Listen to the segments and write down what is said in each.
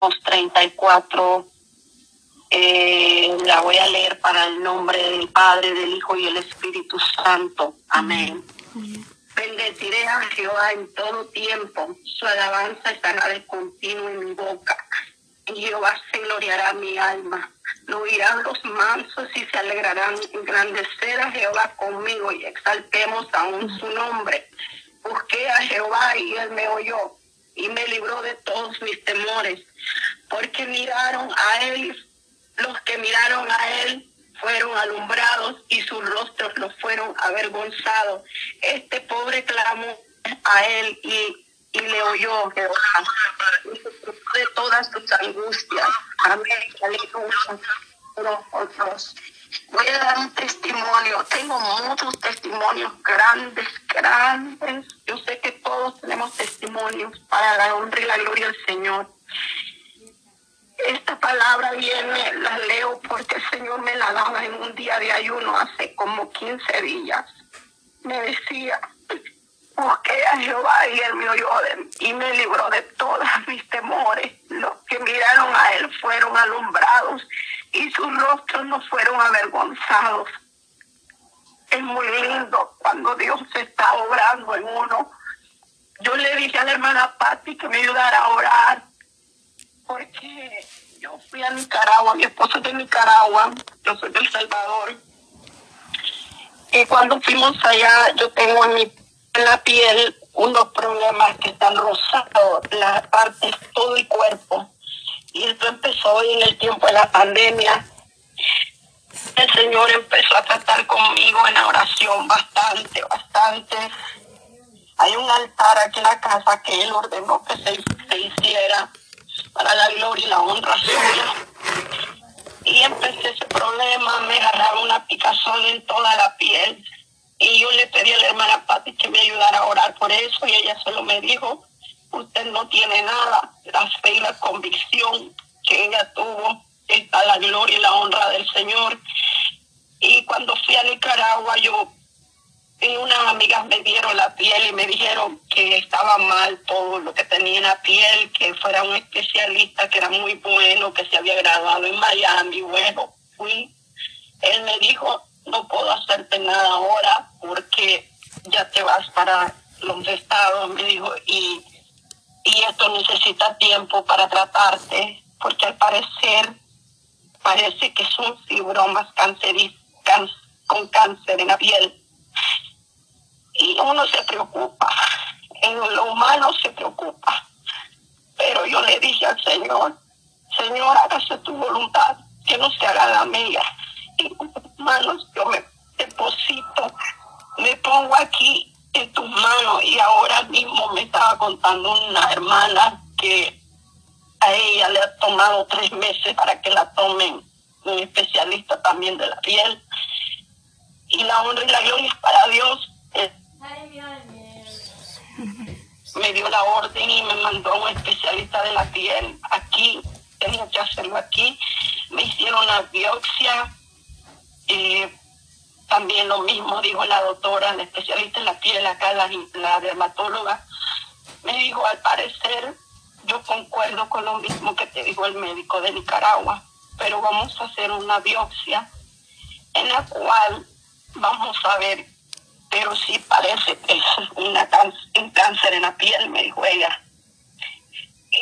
34. Eh, la voy a leer para el nombre del Padre, del Hijo y el Espíritu Santo. Amén. Bendeciré a Jehová en todo tiempo. Su alabanza estará de continuo en mi boca. Y Jehová se gloriará mi alma. Lo oirán los mansos y se alegrarán. Engrandecer a Jehová conmigo y exaltemos aún su nombre. Busqué a Jehová y él me oyó y me libró de todos mis temores. Porque miraron a él, los que miraron a él fueron alumbrados y sus rostros los fueron avergonzados. Este pobre clamó a él y, y le oyó Jehová de todas sus angustias. Amén. Voy a dar un testimonio. Tengo muchos testimonios grandes, grandes. Yo sé que todos tenemos testimonios para la honra y la gloria del Señor. Esta palabra viene, la leo porque el Señor me la daba en un día de ayuno hace como 15 días. Me decía, busqué a Jehová y él me oyó y me libró de todos mis temores. Los que miraron a él fueron alumbrados y sus rostros no fueron avergonzados. Es muy lindo cuando Dios está obrando en uno. Yo le dije a la hermana Patti que me ayudara a orar porque yo fui a Nicaragua, mi esposo es de Nicaragua, yo soy de El Salvador. Y cuando fuimos allá, yo tengo en, mi, en la piel unos problemas que están rosados, las partes, todo el cuerpo. Y esto empezó en el tiempo de la pandemia. El Señor empezó a tratar conmigo en la oración bastante, bastante. Hay un altar aquí en la casa que Él ordenó que se, se hiciera para la gloria y la honra suya. Y empecé ese problema, me agarraba una picazón en toda la piel. Y yo le pedí a la hermana Patti que me ayudara a orar por eso y ella solo me dijo, usted no tiene nada, la fe y la convicción que ella tuvo está la gloria y la honra del Señor. Y cuando fui a Nicaragua, yo y unas amigas me dieron la piel y me dijeron que estaba mal todo lo que tenía en la piel, que fuera un especialista que era muy bueno, que se había graduado en Miami. Bueno, fui. Él me dijo, no puedo hacerte nada ahora porque ya te vas para los estados, me dijo, y, y esto necesita tiempo para tratarte, porque al parecer parece que son fibromas con cáncer en la piel y uno se preocupa, en lo humano se preocupa. Pero yo le dije al Señor, Señor, hágase tu voluntad, que no se haga la mía. En tus manos yo me deposito, me pongo aquí en tus manos y ahora mismo me estaba contando una hermana que a ella le ha tomado tres meses para que la tomen un especialista también de la piel. Y la honra y la gloria es para Dios me dio la orden y me mandó a un especialista de la piel aquí, tenía que hacerlo aquí. Me hicieron la biopsia. Eh, también lo mismo dijo la doctora, la especialista en la piel, acá la, dermatóloga. Me dijo, al parecer, yo concuerdo con lo mismo que te dijo el médico de Nicaragua, pero vamos a hacer una biopsia en la cual vamos a ver pero sí parece que es un cáncer en la piel, me dijo ella.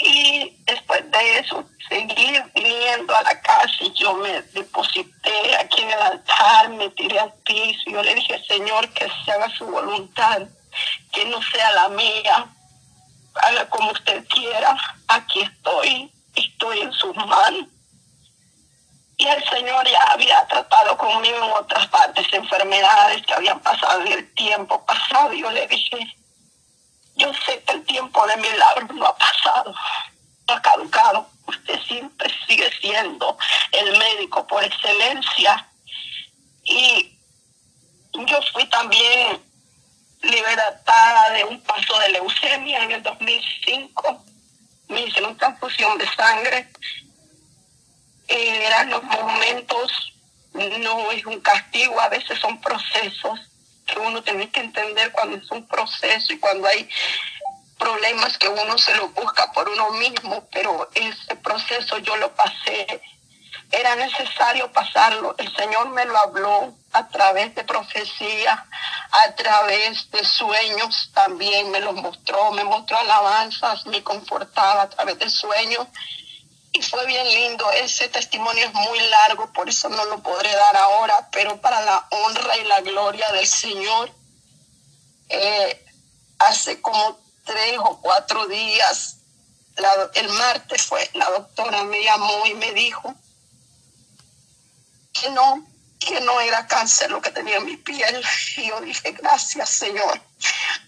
Y después de eso seguí viniendo a la casa y yo me deposité aquí en el altar, me tiré al piso y yo le dije, Señor, que se haga su voluntad, que no sea la mía, haga como usted quiera, aquí estoy, estoy en sus manos. Y el Señor ya había tratado conmigo en otras partes, enfermedades que habían pasado en el tiempo pasado. Yo le dije, yo sé que el tiempo de milagro no ha pasado, no ha caducado. Usted siempre sigue siendo el médico por excelencia. Y yo fui también liberada de un paso de leucemia en el 2005. Me hicieron transfusión de sangre eran los momentos, no es un castigo, a veces son procesos que uno tiene que entender cuando es un proceso y cuando hay problemas que uno se lo busca por uno mismo, pero ese proceso yo lo pasé. Era necesario pasarlo. El Señor me lo habló a través de profecía, a través de sueños también me lo mostró, me mostró alabanzas, me confortaba a través de sueños. Y fue bien lindo. Ese testimonio es muy largo, por eso no lo podré dar ahora, pero para la honra y la gloria del Señor, eh, hace como tres o cuatro días, el martes fue, la doctora me llamó y me dijo que no, que no era cáncer lo que tenía en mi piel. Y yo dije, gracias Señor.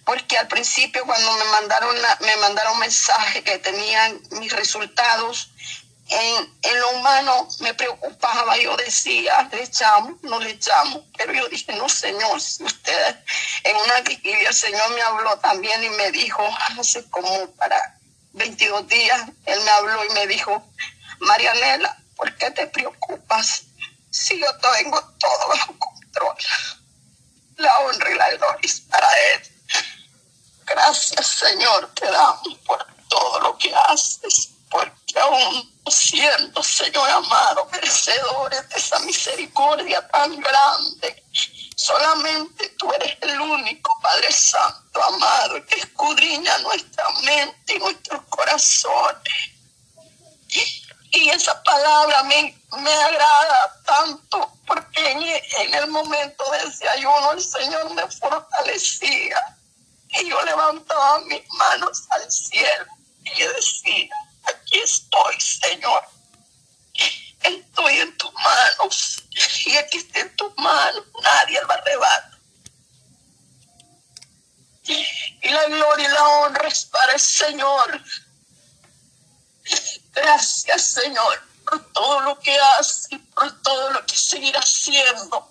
Porque al principio cuando me mandaron, me mandaron mensaje que tenían mis resultados, en, lo humano me preocupaba, yo decía, le echamos, no le echamos, pero yo dije, no, Señor, si ustedes, en una vigilia el Señor me habló también y me dijo, hace como para 22 días, Él me habló y me dijo, Marianela, ¿por qué te preocupas si yo tengo todo bajo control? La honra y la gloria para Él. Gracias, Señor, te damos por todo lo que haces, porque aún siendo, Señor amado, merecedores de esa misericordia tan grande. Solamente tú eres el único Padre Santo, amado, que escudriña nuestra mente y nuestros corazones. Y esa palabra me, me agrada tanto porque en, en el momento de ese ayuno el Señor me fortalecía. Y yo levantaba mis manos al cielo y decía, aquí estoy, Señor. Estoy en tus manos. Y aquí está en tus manos. Nadie lo arrebata. Y la gloria y la honra es para el Señor. Gracias, Señor, por todo lo que hace y por todo lo que seguirá haciendo.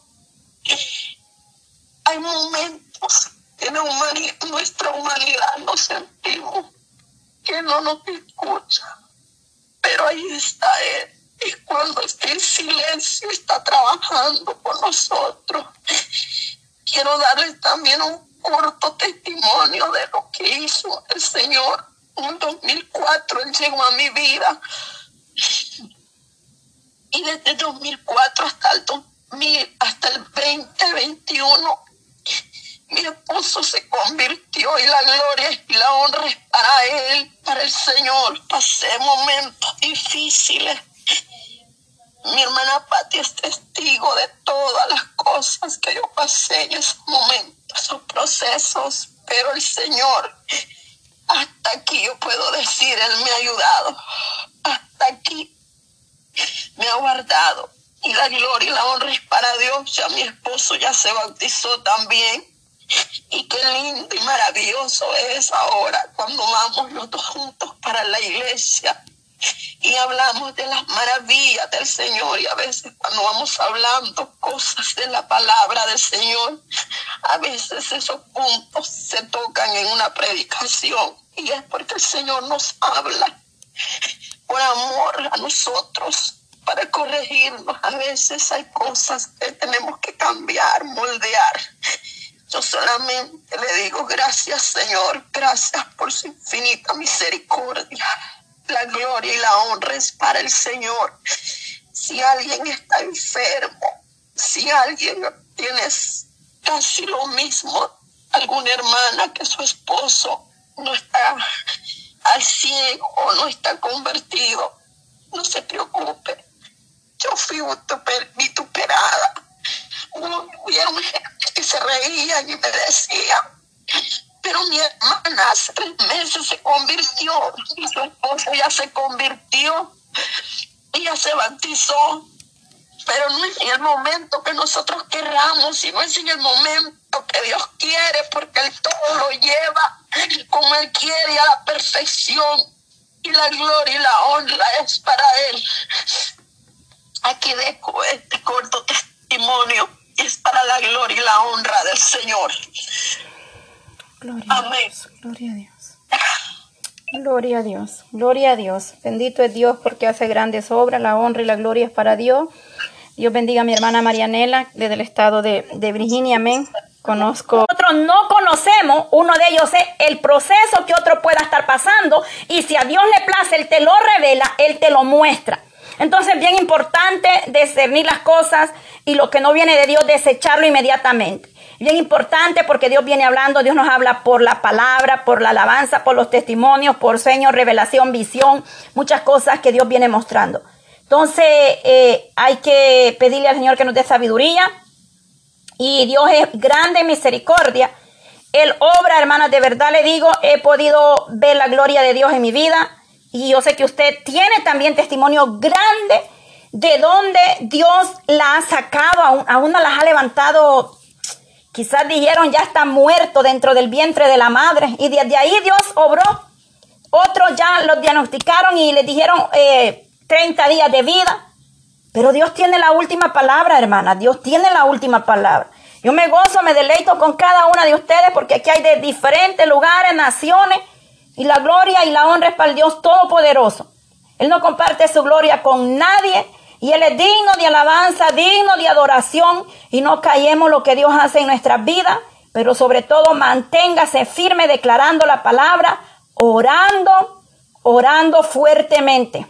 Hay momentos que nuestra humanidad nos sentimos que no nos escucha. Pero ahí está Él. Y cuando está en silencio, está trabajando con nosotros. Quiero darles también un corto testimonio de lo que hizo el Señor. En 2004 Él llegó a mi vida. Y desde 2004 hasta el, 2000, hasta el 2021 mi esposo se convirtió y la gloria y la honra es para él, para el Señor. Pasé momentos difíciles. Mi hermana Patti es testigo de todas las cosas que yo pasé en esos momentos, esos procesos, pero el Señor, hasta aquí yo puedo decir, Él me ha ayudado. Hasta aquí me ha guardado. Y la gloria y la honra es para Dios. Ya mi esposo ya se bautizó también y qué lindo y maravilloso es ahora cuando vamos los dos juntos para la iglesia y hablamos de las maravillas del Señor y a veces cuando vamos hablando cosas de la palabra del Señor, a veces esos puntos se tocan en una predicación y es porque el Señor nos habla por amor a nosotros para corregirnos. A veces hay cosas que tenemos que cambiar, moldear yo solamente le digo gracias Señor, gracias por su infinita misericordia. La gloria y la honra es para el Señor. Si alguien está enfermo, si alguien tiene casi lo mismo, alguna hermana que su esposo no está al ciego o no está convertido, no se preocupe. Yo fui vituperada. Hubieron que se reían y me decían, pero mi hermana hace tres meses se convirtió y su esposo ya se convirtió, ella se bautizó, pero no es el momento que nosotros querramos, sino es en el momento que Dios quiere, porque Él todo lo lleva como Él quiere a la perfección. Y la gloria y la honra es para Él. Honra del Señor. Gloria Amén. A Dios, gloria a Dios. Gloria a Dios, gloria a Dios. Bendito es Dios porque hace grandes obras, la honra y la gloria es para Dios. Dios bendiga a mi hermana Marianela desde el estado de, de Virginia, amén. Conozco. Nosotros no conocemos, uno de ellos es el proceso que otro pueda estar pasando y si a Dios le place, Él te lo revela, Él te lo muestra. Entonces, bien importante discernir las cosas y lo que no viene de Dios, desecharlo inmediatamente. Bien importante porque Dios viene hablando, Dios nos habla por la palabra, por la alabanza, por los testimonios, por sueños, revelación, visión, muchas cosas que Dios viene mostrando. Entonces eh, hay que pedirle al Señor que nos dé sabiduría y Dios es grande en misericordia. Él obra, hermanas, de verdad le digo, he podido ver la gloria de Dios en mi vida y yo sé que usted tiene también testimonio grande de donde Dios la ha sacado, a, a una las ha levantado Quizás dijeron ya está muerto dentro del vientre de la madre y desde ahí Dios obró. Otros ya lo diagnosticaron y le dijeron 30 eh, días de vida. Pero Dios tiene la última palabra, hermana. Dios tiene la última palabra. Yo me gozo, me deleito con cada una de ustedes porque aquí hay de diferentes lugares, naciones. Y la gloria y la honra es para el Dios Todopoderoso. Él no comparte su gloria con nadie. Y Él es digno de alabanza, digno de adoración. Y no callemos lo que Dios hace en nuestras vidas. Pero sobre todo manténgase firme declarando la palabra, orando, orando fuertemente.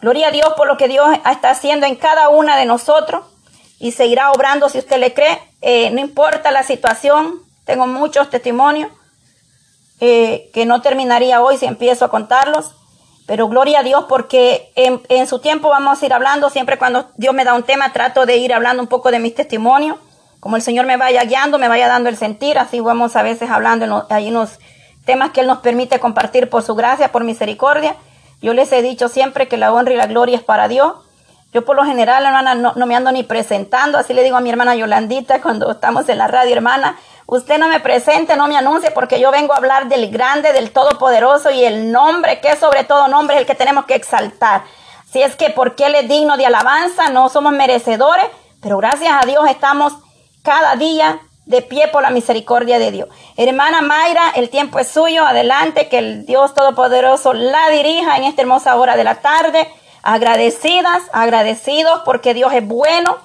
Gloria a Dios por lo que Dios está haciendo en cada una de nosotros. Y seguirá obrando si usted le cree. Eh, no importa la situación. Tengo muchos testimonios eh, que no terminaría hoy si empiezo a contarlos. Pero gloria a Dios porque en, su tiempo vamos a ir hablando, siempre cuando Dios me da un tema trato de ir hablando un poco de mis testimonios, como el Señor me vaya guiando, me vaya dando el sentir, así vamos a veces hablando en hay unos temas que Él nos permite compartir por su gracia, por misericordia. Yo les he dicho siempre que la honra y la gloria es para Dios. Yo por lo general, hermana, no, no me ando ni presentando, así le digo a mi hermana Yolandita cuando estamos en la radio, hermana, Usted no me presente, no me anuncie, porque yo vengo a hablar del grande, del todopoderoso y el nombre que sobre todo nombre es el que tenemos que exaltar. Si es que porque Él es digno de alabanza, no somos merecedores, pero gracias a Dios estamos cada día de pie por la misericordia de Dios. Hermana Mayra, el tiempo es suyo, adelante, que el Dios Todopoderoso la dirija en esta hermosa hora de la tarde. Agradecidas, agradecidos porque Dios es bueno.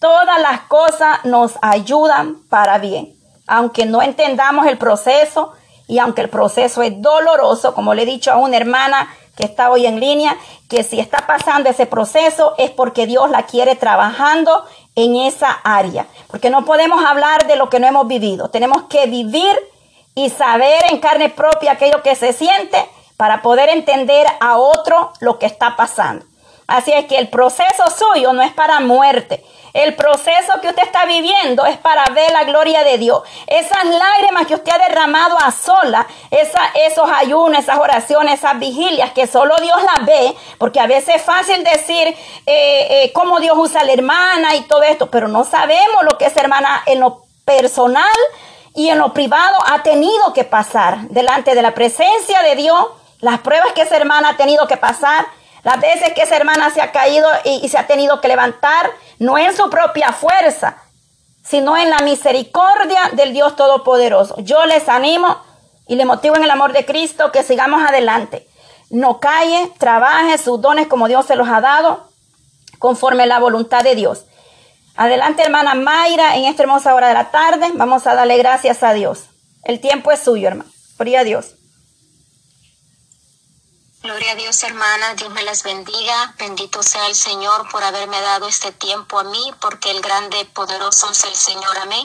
Todas las cosas nos ayudan para bien aunque no entendamos el proceso y aunque el proceso es doloroso, como le he dicho a una hermana que está hoy en línea, que si está pasando ese proceso es porque Dios la quiere trabajando en esa área. Porque no podemos hablar de lo que no hemos vivido. Tenemos que vivir y saber en carne propia aquello que se siente para poder entender a otro lo que está pasando. Así es que el proceso suyo no es para muerte, el proceso que usted está viviendo es para ver la gloria de Dios. Esas lágrimas que usted ha derramado a sola, esos ayunos, esas oraciones, esas vigilias que solo Dios las ve, porque a veces es fácil decir eh, eh, cómo Dios usa a la hermana y todo esto, pero no sabemos lo que esa hermana en lo personal y en lo privado ha tenido que pasar delante de la presencia de Dios, las pruebas que esa hermana ha tenido que pasar las veces que esa hermana se ha caído y, se ha tenido que levantar, no en su propia fuerza, sino en la misericordia del Dios Todopoderoso. Yo les animo y les motivo en el amor de Cristo que sigamos adelante. No calle, trabaje sus dones como Dios se los ha dado, conforme la voluntad de Dios. Adelante, hermana Mayra, en esta hermosa hora de la tarde. Vamos a darle gracias a Dios. El tiempo es suyo, hermano. Gloria a Dios. Gloria a Dios, hermanas. Dios me las bendiga. Bendito sea el Señor por haberme dado este tiempo a mí, porque el grande poderoso es el Señor. Amén.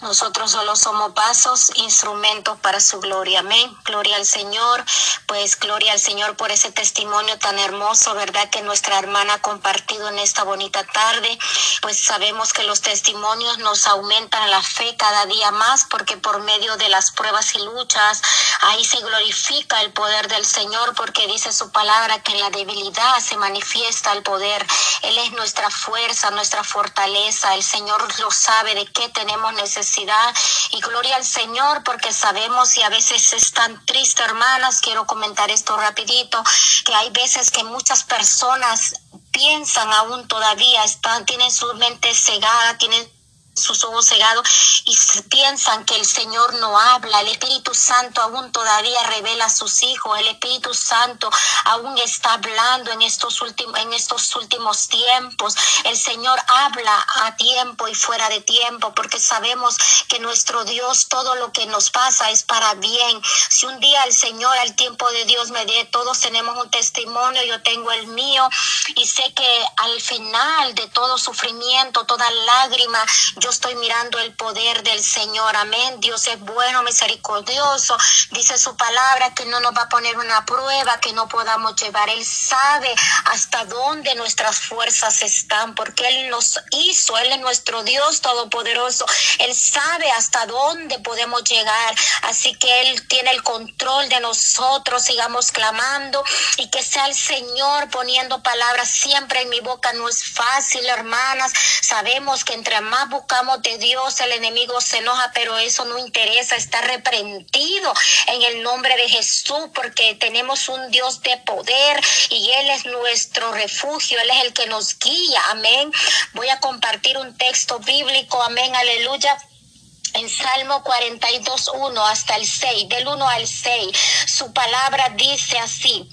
Nosotros solo somos vasos, instrumentos para su gloria. Amén. Gloria al Señor. Pues gloria al Señor por ese testimonio tan hermoso, ¿verdad? Que nuestra hermana ha compartido en esta bonita tarde. Pues sabemos que los testimonios nos aumentan la fe cada día más, porque por medio de las pruebas y luchas, ahí se glorifica el poder del Señor, porque que dice su palabra que en la debilidad se manifiesta el poder. Él es nuestra fuerza, nuestra fortaleza. El Señor lo sabe de qué tenemos necesidad. Y gloria al Señor porque sabemos y a veces es tan triste, hermanas. Quiero comentar esto rapidito, que hay veces que muchas personas piensan aún todavía, están, tienen su mente cegada, tienen sus ojos cegados y piensan que el Señor no habla. El Espíritu Santo aún todavía revela a sus hijos. El Espíritu Santo aún está hablando en estos últimos, en estos últimos tiempos. El Señor habla a tiempo y fuera de tiempo porque sabemos que nuestro Dios todo lo que nos pasa es para bien. Si un día el Señor al tiempo de Dios me dé, todos tenemos un testimonio, yo tengo el mío y sé que al final de todo sufrimiento, toda lágrima, yo estoy mirando el poder del Señor. Amén. Dios es bueno, misericordioso. Dice su palabra que no nos va a poner una prueba que no podamos llevar. Él sabe hasta dónde nuestras fuerzas están, porque Él nos hizo. Él es nuestro Dios todopoderoso. Él sabe hasta dónde podemos llegar. Así que Él tiene el control de nosotros. Sigamos clamando y que sea el Señor poniendo palabras siempre en mi boca. No es fácil, hermanas. Sabemos que entre más buscamos de Dios, el enemigo se enoja, pero eso no interesa, está reprendido en el nombre de Jesús, porque tenemos un Dios de poder y Él es nuestro refugio, Él es el que nos guía, amén. Voy a compartir un texto bíblico, amén, aleluya. En Salmo 42, 1 hasta el 6, del 1 al 6, su palabra dice así,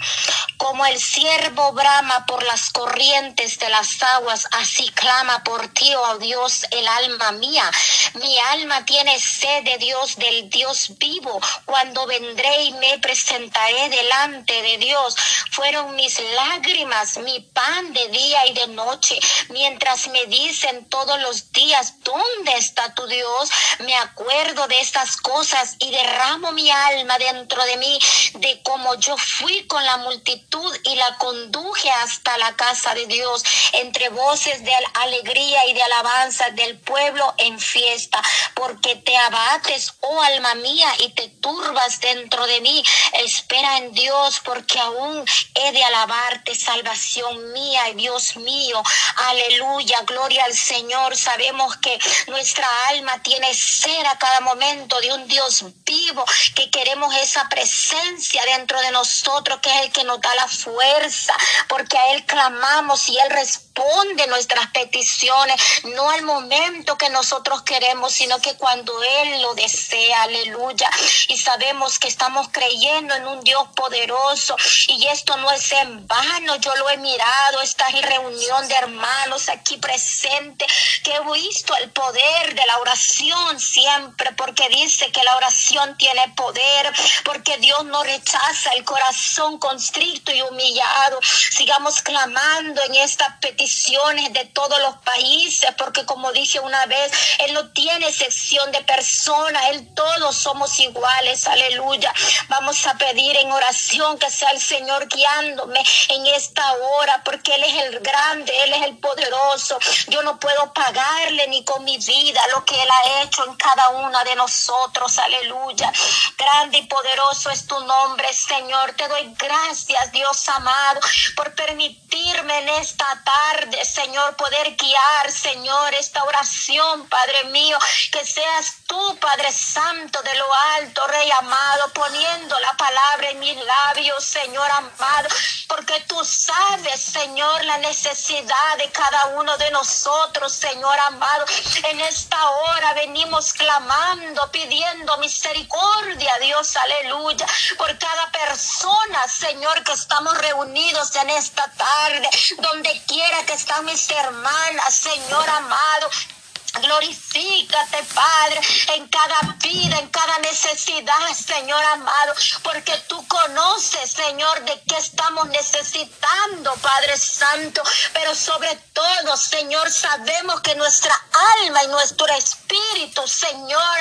como el siervo brama por las corrientes de las aguas, así clama por ti, oh Dios, el alma mía. Mi alma tiene sed de Dios, del Dios vivo. Cuando vendré y me presentaré delante de Dios, fueron mis lágrimas, mi pan de día y de noche, mientras me dicen todos los días, ¿dónde está tu Dios? me acuerdo de estas cosas y derramo mi alma dentro de mí, de cómo yo fui con la multitud y la conduje hasta la casa de Dios, entre voces de alegría y de alabanza del pueblo en fiesta, porque te abates, oh alma mía, y te turbas dentro de mí. Espera en Dios, porque aún he de alabarte, salvación mía y Dios mío. Aleluya, gloria al Señor. Sabemos que nuestra alma tiene a cada momento de un Dios vivo, que queremos esa presencia dentro de nosotros, que es el que nos da la fuerza, porque a Él clamamos y Él responde nuestras peticiones, no al momento que nosotros queremos, sino que cuando Él lo desea, aleluya. Y sabemos que estamos creyendo en un Dios poderoso y esto no es en vano, yo lo he mirado, esta reunión de hermanos aquí presentes, que he visto el poder de la oración siempre, porque dice que la oración tiene poder, porque Dios no rechaza el corazón constricto y humillado. Sigamos clamando en estas peticiones de todos los países, porque como dije una vez, Él no tiene excepción de personas, Él todos somos iguales, aleluya. Vamos a pedir en oración que sea el Señor guiándome en esta hora, porque Él es el grande, Él es el poderoso. Yo no puedo pagarle ni con mi vida lo que Él ha hecho en cada una de nosotros. Aleluya. Grande y poderoso es tu nombre, Señor. Te doy gracias, Dios amado, por permitirme en esta tarde, Señor, poder guiar, Señor, esta oración, Padre mío. Que seas tú, Padre Santo, de lo alto, Rey amado, poniendo la palabra en mis labios, Señor amado, porque tú Señor, la necesidad de cada uno de nosotros, Señor amado. En esta hora venimos clamando, pidiendo misericordia, Dios, aleluya, por cada persona, Señor, que estamos reunidos en esta tarde, donde quiera que están mis hermanas, Señor amado, Glorifícate, Padre, en cada vida, en cada necesidad, Señor amado, porque tú conoces, Señor, de qué estamos necesitando, Padre Santo, pero sobre todo, Señor, sabemos que nuestra alma y nuestro espíritu, Señor,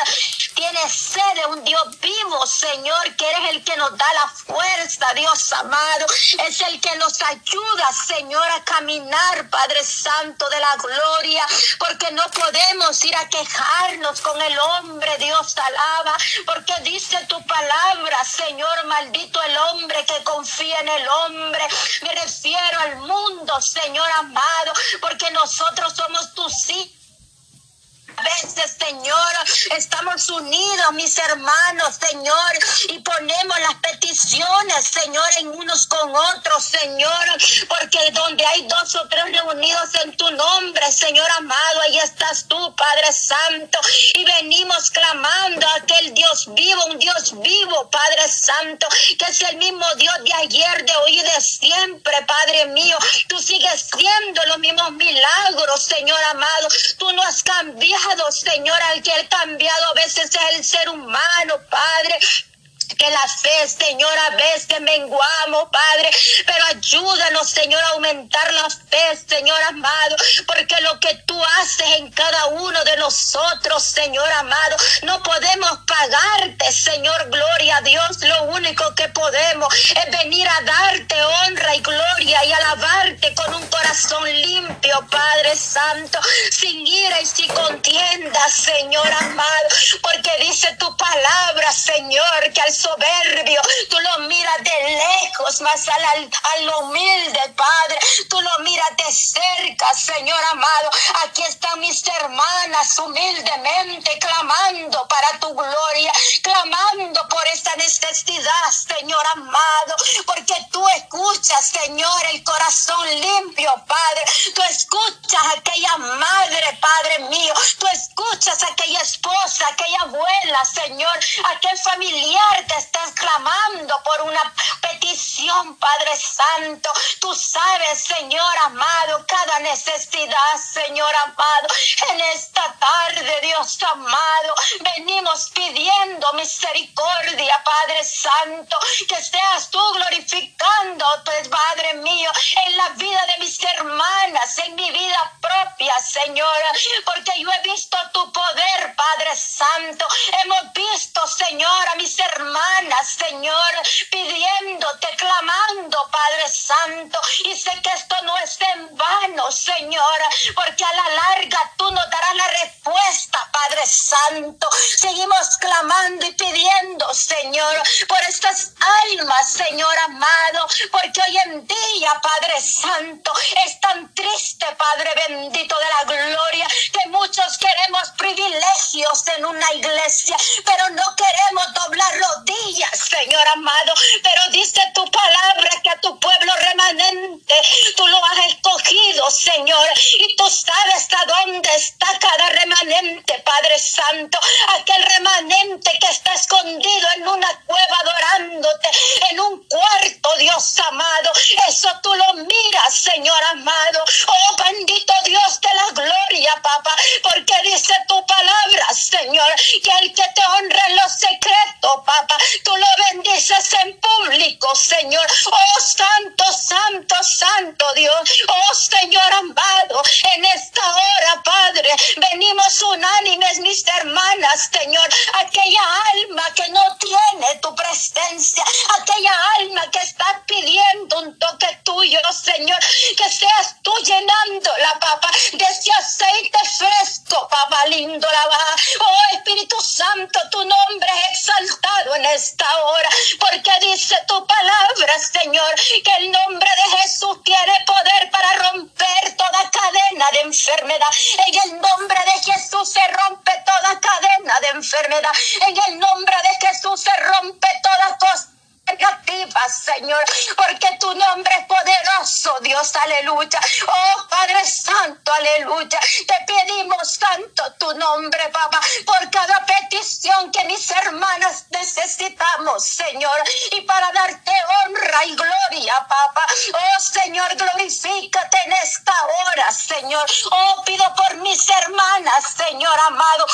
tiene sed de un Dios vivo, Señor, que eres el que nos da la fuerza, Dios amado, es el que nos ayuda, Señor, a caminar, Padre Santo de la gloria, porque no podemos podemos ir a quejarnos con el hombre, Dios alaba, porque dice tu palabra, Señor, maldito el hombre que confía en el hombre. Me refiero al mundo, Señor amado, porque nosotros somos tus hijos veces, Señor, estamos unidos, mis hermanos, Señor, y ponemos las peticiones, Señor, en unos con otros, Señor, porque donde hay dos o tres reunidos en tu nombre, Señor amado, ahí estás tú, Padre Santo, y venimos clamando a aquel Dios vivo, un Dios vivo, Padre Santo, que es el mismo Dios de ayer, de hoy y de siempre, Padre mío. Tú sigues siendo los mismos milagros, Señor amado. Tú no has cambiado, Señor, al que ha cambiado. A veces es el ser humano, Padre que la fe, Señor, a veces menguamos, Padre, pero ayúdanos, Señor, a aumentar la fe, Señor amado, porque lo que tú haces en cada uno de nosotros, Señor amado, no podemos pagarte, Señor, gloria a Dios, lo único que podemos es venir a darte honra y gloria y alabarte con un corazón limpio, Padre Santo, sin ira y sin contienda, Señor amado, porque dice tu palabra, Señor, que al soberbio, tú lo miras de lejos, más al, al humilde, Padre, tú lo miras de cerca, Señor amado. Aquí están mis hermanas humildemente clamando para tu gloria, clamando por esta necesidad, Señor amado, porque tú escuchas, Señor, el corazón limpio, Padre. Tú escuchas a aquella madre, Padre mío. Tú escuchas a aquella esposa, aquella abuela, Señor, aquel familiar te estás clamando por una petición, Padre Santo. Tú sabes, Señor amado, cada necesidad, Señor amado. En esta tarde, Dios amado, venimos pidiendo misericordia, Padre Santo, que seas tú glorificando, pues, Padre mío, en la vida de mis hermanas, en mi vida propia, Señor, porque yo he visto tu poder, Padre Santo. Hemos visto, Señor, a mis hermanas Señor, pidiéndote, clamando, Padre Santo. Y sé que esto no es en vano, Señor, porque a la larga tú nos darás la respuesta, Padre Santo. Seguimos clamando y pidiendo, Señor, por estas almas, Señor amado, porque hoy en día, Padre Santo, es tan triste, Padre bendito de la gloria, que muchos queremos privilegios en una iglesia, pero no queremos doblar rodillas Señor amado. Pero dice tu palabra que a tu pueblo remanente tú lo has escogido, Señor. Y tú sabes a dónde está cada remanente, Padre Santo. Aquel remanente que está escondido en una cueva adorándote, en un cuarto, Dios amado. Eso tú lo miras, Señor amado. Oh, Señor. Oh, En el nombre de Jesús se rompe toda cadena de enfermedad. En el nombre de Jesús se rompe toda cosa negativa, Señor, porque tu nombre es Dios, aleluya. Oh Padre Santo, aleluya. Te pedimos tanto tu nombre, papá, por cada petición que mis hermanas necesitamos, Señor, y para darte honra y gloria, papá. Oh Señor, glorifícate en esta hora, Señor. Oh, pido por mis hermanas, Señor amado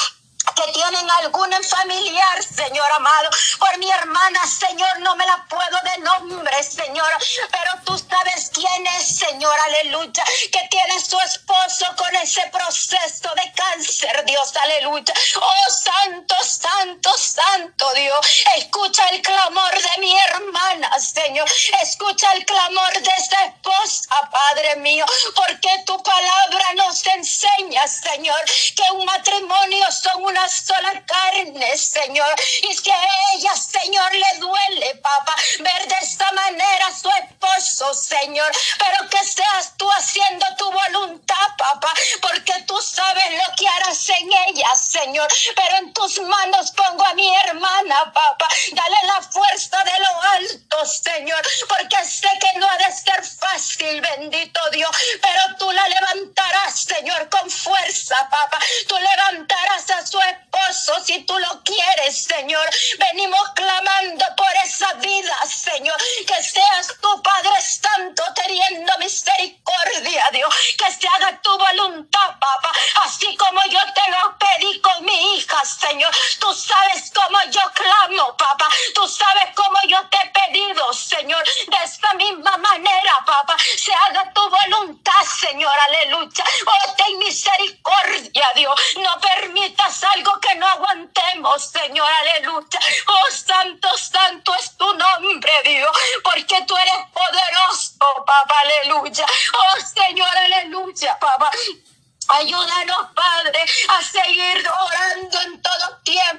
que tienen algún familiar, Señor amado. Por mi hermana, Señor, no me la puedo de nombre, Señor. Pero tú sabes quién es, Señor, aleluya. Que tiene su esposo con ese proceso de cáncer, Dios, aleluya. Oh, santo, santo, santo Dios. Escucha el clamor de mi hermana, Señor. Escucha el clamor de esa esposa, Padre mío. Porque tu palabra nos enseña, Señor, que un matrimonio son una sola carne, Señor. Y si a ella, Señor, le duele, papá, ver de esta manera a su esposo, Señor. Pero que seas tú haciendo tu voluntad, papá, porque tú sabes lo que harás en ella, Señor. Pero en tus manos pongo a mi hermana, papá. Dale la fuerza de lo alto, Señor, porque sé que no ha de ser fácil, bendito Dios, pero tú la levantarás, Señor, con fuerza, papá. Tú levantarás